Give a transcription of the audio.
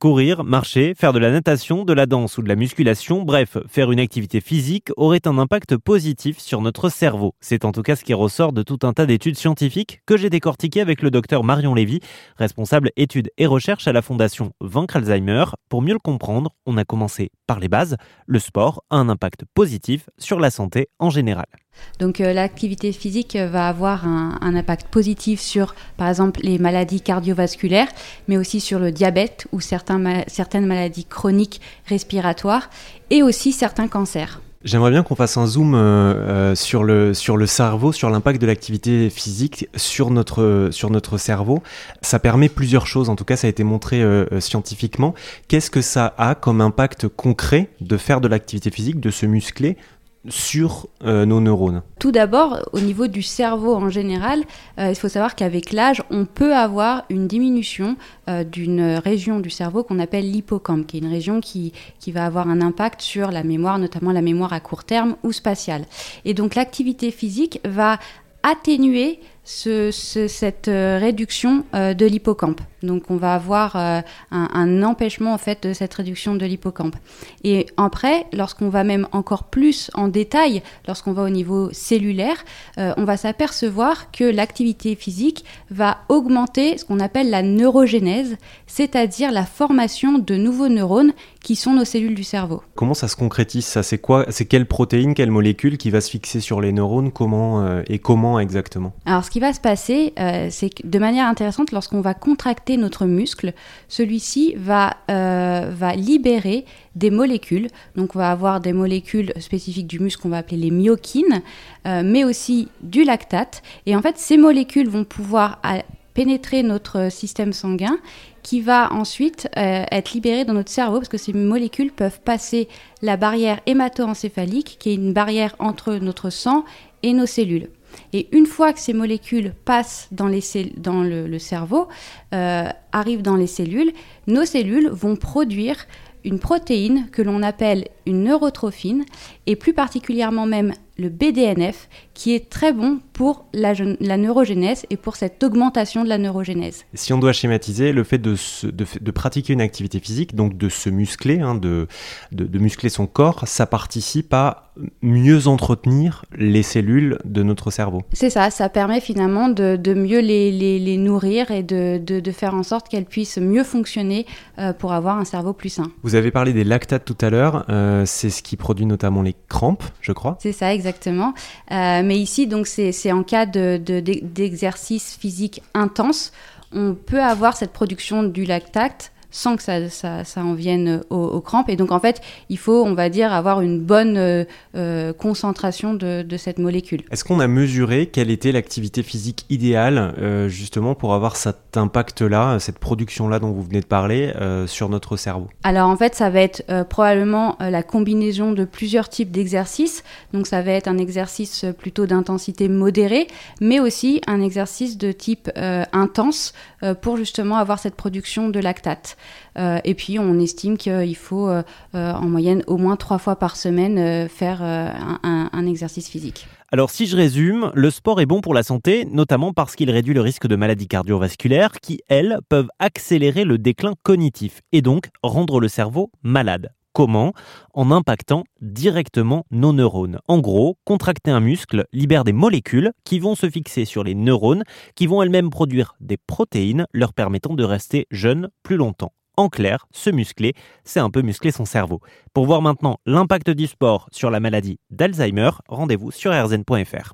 Courir, marcher, faire de la natation, de la danse ou de la musculation, bref, faire une activité physique aurait un impact positif sur notre cerveau. C'est en tout cas ce qui ressort de tout un tas d'études scientifiques que j'ai décortiquées avec le docteur Marion Lévy, responsable études et recherches à la fondation Vaincre Alzheimer. Pour mieux le comprendre, on a commencé par les bases. Le sport a un impact positif sur la santé en général. Donc euh, l'activité physique va avoir un, impact positif sur, par exemple, les maladies cardiovasculaires, mais aussi sur le diabète ou certaines maladies chroniques respiratoires et aussi certains cancers. J'aimerais bien qu'on fasse un zoom euh, euh, sur, le, sur le cerveau, sur l'impact de l'activité physique sur notre, sur notre cerveau. Ça permet plusieurs choses, en tout cas ça a été montré scientifiquement. Qu'est-ce que ça a comme impact concret de faire de l'activité physique, de se muscler sur euh, nos neurones Tout d'abord, au niveau du cerveau en général, euh, il faut savoir qu'avec l'âge, on peut avoir une diminution euh, d'une région du cerveau qu'on appelle l'hippocampe, qui est une région qui, qui va avoir un impact sur la mémoire, notamment la mémoire à court terme ou spatiale. Et donc l'activité physique va atténuer cette réduction de l'hippocampe. Donc on va avoir euh, un, empêchement en fait de cette réduction de l'hippocampe. Et après, lorsqu'on va même encore plus en détail, lorsqu'on va au niveau cellulaire, euh, on va s'apercevoir que l'activité physique va augmenter ce qu'on appelle la neurogénèse, c'est-à-dire la formation de nouveaux neurones qui sont nos cellules du cerveau. Comment ça se concrétise ça? C'est quoi? C'est quelle protéine, quelle molécule qui va se fixer sur les neurones? Comment euh, et comment exactement? Alors ce qui va se passer, c'est que de manière intéressante, lorsqu'on va contracter notre muscle, celui-ci va, euh, va libérer des molécules. Donc on va avoir des molécules spécifiques du muscle qu'on va appeler les myokines, euh, mais aussi du lactate. Et en fait, ces molécules vont pouvoir pénétrer notre système sanguin qui va ensuite euh, être libéré dans notre cerveau parce que ces molécules peuvent passer la barrière hémato-encéphalique qui est une barrière entre notre sang et nos cellules. Et une fois que ces molécules passent dans, le, cerveau, euh, arrivent dans les cellules, nos cellules vont produire une protéine que l'on appelle une neurotrophine, et plus particulièrement même le BDNF, qui est très bon pour la, la, neurogénèse et pour cette augmentation de la neurogénèse. Si on doit schématiser, le fait de, de, pratiquer une activité physique, donc de se muscler, hein, de, de, muscler son corps, ça participe à mieux entretenir les cellules de notre cerveau. C'est ça, ça permet finalement de, mieux les, les, nourrir et de, faire en sorte qu'elles puissent mieux fonctionner euh, pour avoir un cerveau plus sain. Vous avez parlé des lactates tout à l'heure, euh, c'est ce qui produit notamment les crampes, je crois. C'est ça, exactement. Euh, mais ici, donc, c'est en cas d'exercice de, physique intense, on peut avoir cette production du lactate sans que ça, ça, ça en vienne aux, crampes. Et donc, en fait, il faut, on va dire, avoir une bonne euh, euh, concentration de, de, cette molécule. Est-ce qu'on a mesuré quelle était l'activité physique idéale, euh, justement, pour avoir cet impact-là, cette production-là dont vous venez de parler, sur notre cerveau? Alors, en fait, ça va être probablement la combinaison de plusieurs types d'exercices. Donc, ça va être un exercice plutôt d'intensité modérée, mais aussi un exercice de type intense pour justement avoir cette production de lactate. Euh, et puis on estime qu'il faut euh, euh, en moyenne au moins trois fois par semaine faire un, exercice physique. Alors si je résume, le sport est bon pour la santé, notamment parce qu'il réduit le risque de maladies cardiovasculaires qui, elles, peuvent accélérer le déclin cognitif et donc rendre le cerveau malade. Comment En impactant directement nos neurones. En gros, contracter un muscle libère des molécules qui vont se fixer sur les neurones, qui vont elles-mêmes produire des protéines leur permettant de rester jeunes plus longtemps. En clair, se muscler, c'est un peu muscler son cerveau. Pour voir maintenant l'impact du sport sur la maladie d'Alzheimer, rendez-vous sur rzn.fr.